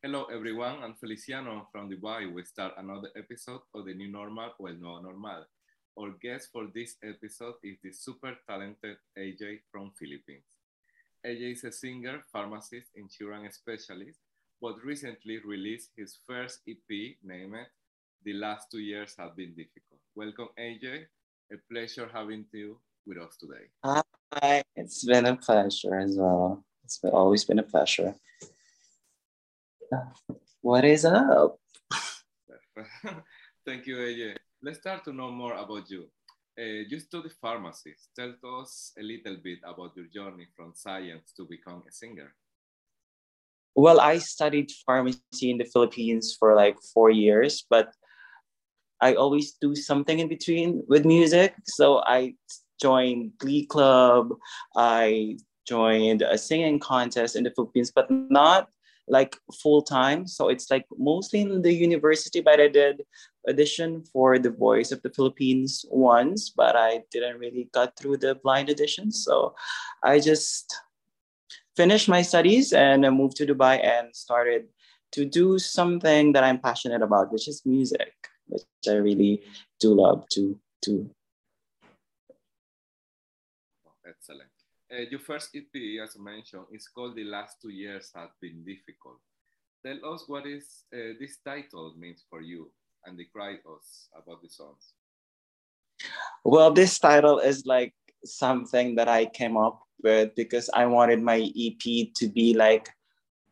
Hello, everyone. I'm Feliciano from Dubai. We start another episode of the new normal o el nuevo normal. Our guest for this episode is the super talented AJ from Philippines. AJ is a singer, pharmacist, and insurance specialist, but recently released his first EP named The Last Two Years Have Been Difficult. Welcome, AJ. A pleasure having you with us today. Hi, it's been a pleasure as well. It's been, always been a pleasure. What is up? Thank you, AJ. Let's start to know more about you. Uh, you study pharmacy. Tell us a little bit about your journey from science to become a singer. Well, I studied pharmacy in the Philippines for like four years, but I always do something in between with music. So I joined Glee Club. I joined a singing contest in the Philippines, but not like full time. So it's like mostly in the university, but I did audition for the Voice of the Philippines once, but I didn't really got through the blind audition. So I just finished my studies and I moved to Dubai and started to do something that I'm passionate about, which is music, which I really do love to do. Excellent. Uh, your first EP, as I mentioned, is called The Last Two Years Have Been Difficult. Tell us what is uh, this title means for you and describe us about the songs. Well, this title is like something that I came up with because I wanted my EP to be like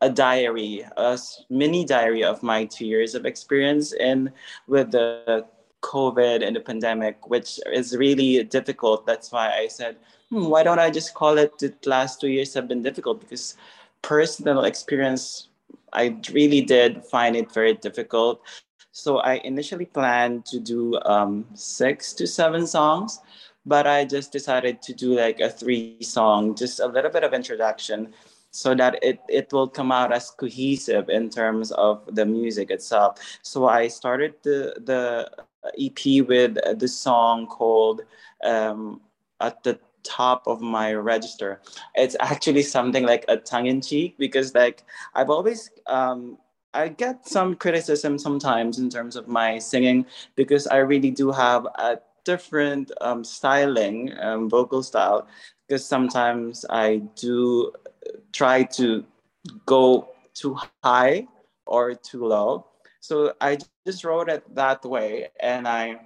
a diary, a mini diary of my two years of experience in with the COVID and the pandemic, which is really difficult. That's why I said, hmm, why don't I just call it the last two years have been difficult? Because personal experience, I really did find it very difficult. So I initially planned to do um, six to seven songs, but I just decided to do like a three song, just a little bit of introduction so that it, it will come out as cohesive in terms of the music itself. So I started the, the EP with the song called um, At the top of my register. It's actually something like a tongue in cheek because like I've always um, I get some criticism sometimes in terms of my singing because I really do have a different um, styling, um, vocal style. Because sometimes I do try to go too high or too low. So I just wrote it that way, and I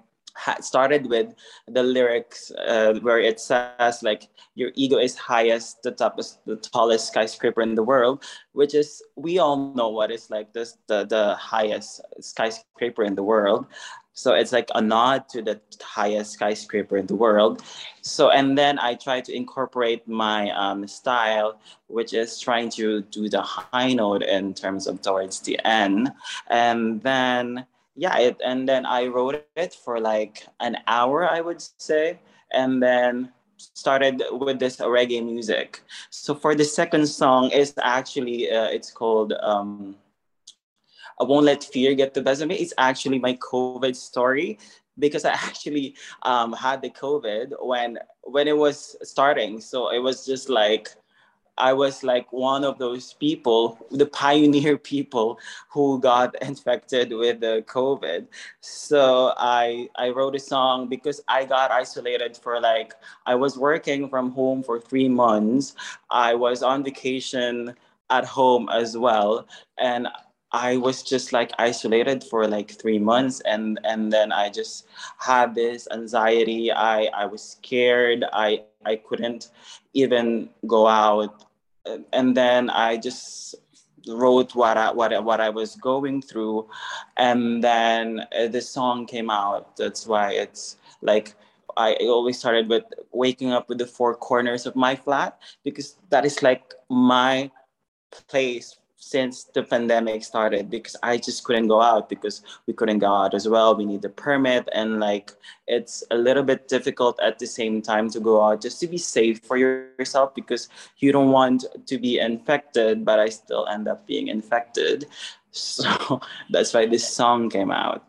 started with the lyrics uh, where it says like your ego is highest the is the tallest skyscraper in the world which is we all know what is like this the, the highest skyscraper in the world. So it's like a nod to the highest skyscraper in the world. So and then i try to incorporate my um, style which is trying to do the high note in terms of towards the end. And then yeah, it, and then I wrote it for like an hour, I would say, and then started with this reggae music. So for the second song, is actually uh, it's called um, "I Won't Let Fear Get the Best of Me." It's actually my COVID story because I actually um, had the COVID when when it was starting. So it was just like I was like one of those people, the pioneer people who got infected with the COVID. So I I wrote a song because I got isolated for like I was working from home for three months. I was on vacation at home as well, and I was just like isolated for like three months, and and then I just had this anxiety. I I was scared. I I couldn't even go out and then I just wrote what I, what, what I was going through. And then uh, the song came out. That's why it's like, I always started with waking up with the four corners of my flat because that is like my place since the pandemic started because I just couldn't go out because we couldn't go out as well. We need the permit and like it's a little bit difficult at the same time to go out just to be safe for yourself because you don't want to be infected, but I still end up being infected. So that's why this song came out.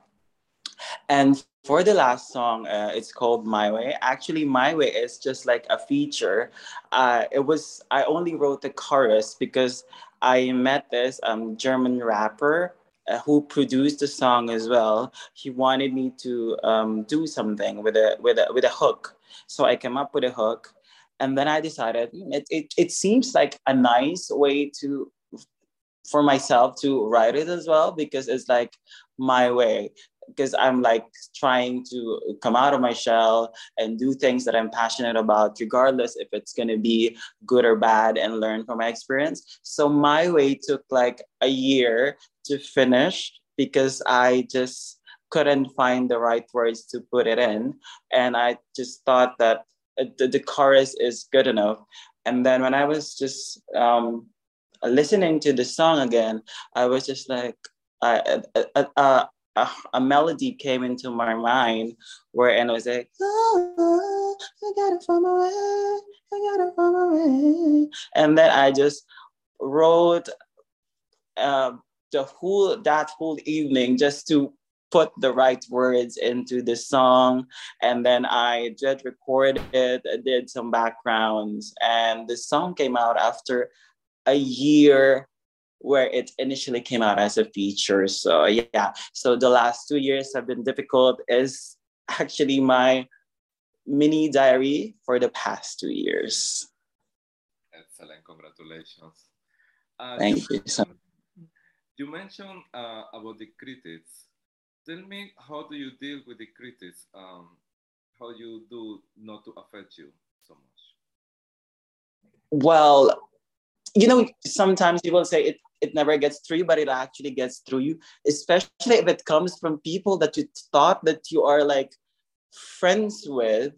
And for the last song, uh, it's called My Way. Actually, My Way is just like a feature. Uh, it was I only wrote the chorus because I met this um, German rapper uh, who produced the song as well. He wanted me to um, do something with a with a with a hook, so I came up with a hook, and then I decided hmm, it it, it seems like a nice way to for myself to write it as well because it's like my way because I'm like trying to come out of my shell and do things that I'm passionate about, regardless if it's going to be good or bad, and learn from my experience. So my way took like a year to finish because I just couldn't find the right words to put it in. And I just thought that the, the chorus is good enough. And then when I was just um, listening to the song again, I was just like, I, uh, uh, a, a, melody came into my mind where and it was like, oh, I got it from way, I got it from way. And then I just wrote uh, the whole that whole evening just to put the right words into the song and then i just recorded, it did some backgrounds and the song came out after a year where it initially came out as a feature. So yeah, so the last two years have been difficult is actually my mini diary for the past two years. Excellent, congratulations. Uh, Thank you. So you mentioned uh, about the critics. Tell me, how do you deal with the critics? Um, how you do not to affect you so much? Well, you know, sometimes people say it it never gets through you, but it actually gets through you, especially if it comes from people that you thought that you are like friends with.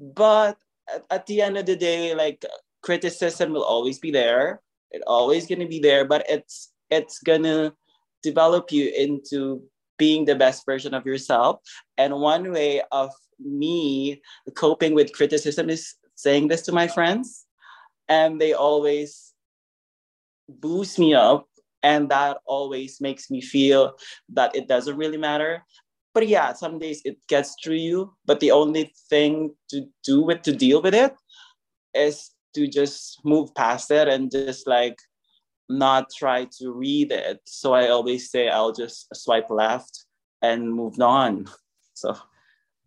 But at, at the end of the day, like criticism will always be there. It always gonna be there, but it's it's gonna develop you into being the best version of yourself. And one way of me coping with criticism is saying this to my friends. And they always boosts me up and that always makes me feel that it doesn't really matter. But yeah some days it gets through you but the only thing to do with to deal with it is to just move past it and just like not try to read it. So i always say i'll just swipe left and move on. So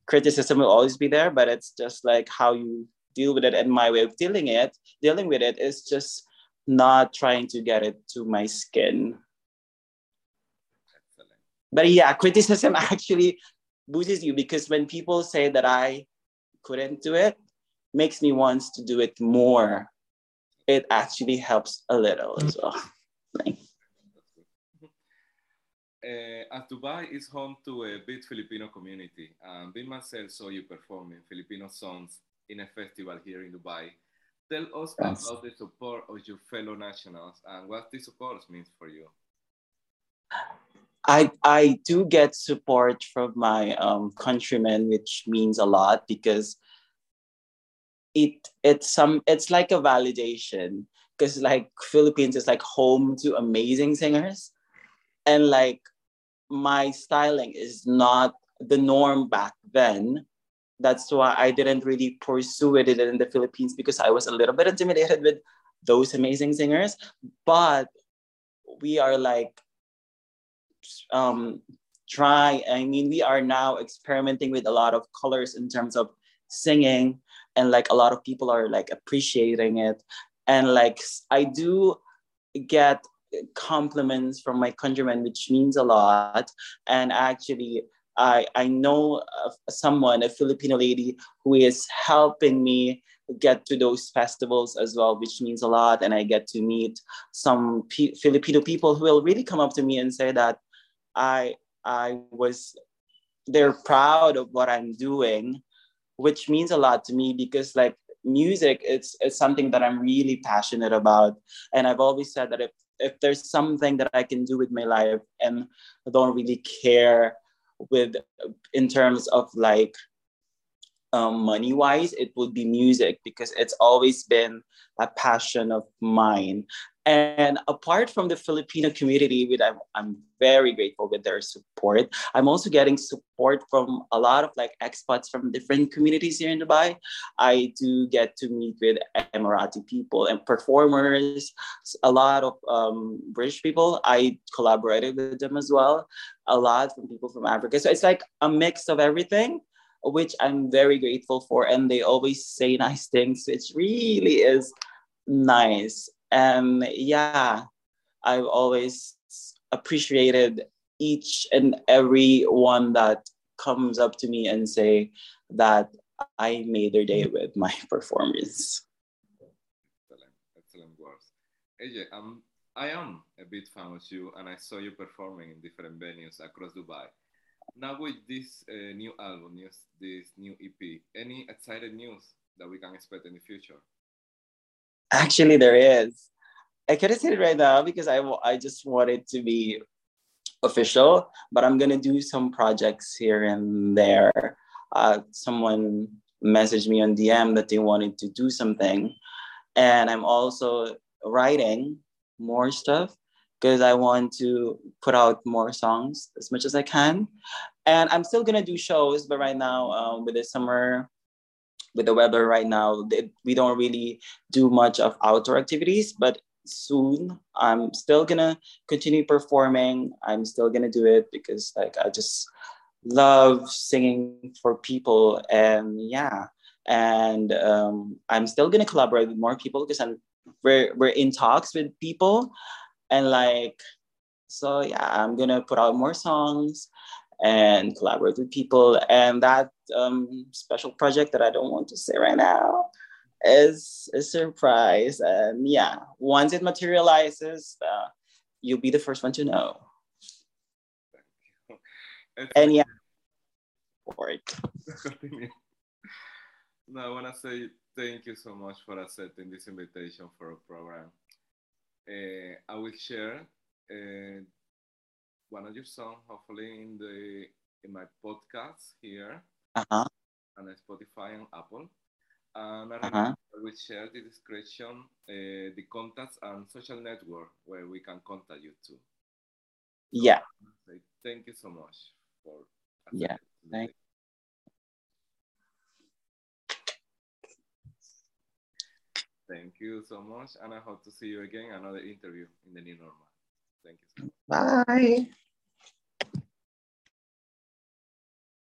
criticism will always be there but it's just like how you deal with it. And my way of dealing it dealing with it is just not trying to get it to my skin. Excellent. But yeah, criticism actually boosts you because when people say that I couldn't do it, makes me want to do it more. It actually helps a little as well. Uh, as Dubai is home to a big Filipino community, um, myself saw you performing Filipino songs in a festival here in Dubai. Tell us about the support of your fellow nationals and what the support means for you. I I do get support from my um, countrymen, which means a lot because it it's some it's like a validation because like Philippines is like home to amazing singers, and like my styling is not the norm back then that's why I didn't really pursue it in the Philippines because I was a little bit intimidated with those amazing singers. But we are like um try I mean we are now experimenting with a lot of colors in terms of singing and like a lot of people are like appreciating it and like I do get compliments from my countrymen which means a lot and actually I, I know someone, a Filipino lady, who is helping me get to those festivals as well, which means a lot. And I get to meet some P- Filipino people who will really come up to me and say that I I was they're proud of what I'm doing, which means a lot to me because like music it's it's something that I'm really passionate about. And I've always said that if if there's something that I can do with my life and don't really care with in terms of like um, money wise, it would be music because it's always been a passion of mine. And apart from the Filipino community, with I'm, I'm very grateful with their support. I'm also getting support from a lot of like expats from different communities here in Dubai. I do get to meet with Emirati people and performers, a lot of um, British people. I collaborated with them as well. A lot from people from Africa. So it's like a mix of everything which I'm very grateful for. And they always say nice things, which really is nice. And yeah, I've always appreciated each and every one that comes up to me and say that I made their day with my performance. Excellent, excellent words. AJ, um, I am a big fan of you, and I saw you performing in different venues across Dubai now with this uh, new album, news, this new EP, any excited news that we can expect in the future? Actually, there is. I couldn't say it right now because I, I just want it to be official, but I'm gonna do some projects here and there. Uh, someone messaged me on DM that they wanted to do something, and I'm also writing more stuff because I want to put out more songs as much as I can. And I'm still gonna do shows, but right now, um, with the summer, with the weather right now, we don't really do much of outdoor activities. But soon, I'm still gonna continue performing. I'm still gonna do it because like I just love singing for people, and yeah. And um, I'm still gonna collaborate with more people because I'm we're, we're in talks with people and like so yeah i'm gonna put out more songs and collaborate with people. And that um, special project that i don't want to say right now is a surprise. And yeah once it materializes uh, you'll be the first one to know. And yeah. For it. no i want to say thank you so much for accepting this invitation for a program. Uh, I will share uh, one of your songs, hopefully in the in my podcast here uh-huh. on Spotify and Apple. And I, uh-huh. Will share the description, uh, the contacts and social network where we can contact you too. Yeah. So, thank you so much for. Yeah. Thank. Thank you so much. And I hope to see you again another interview in the new normal. Thank you. Bye.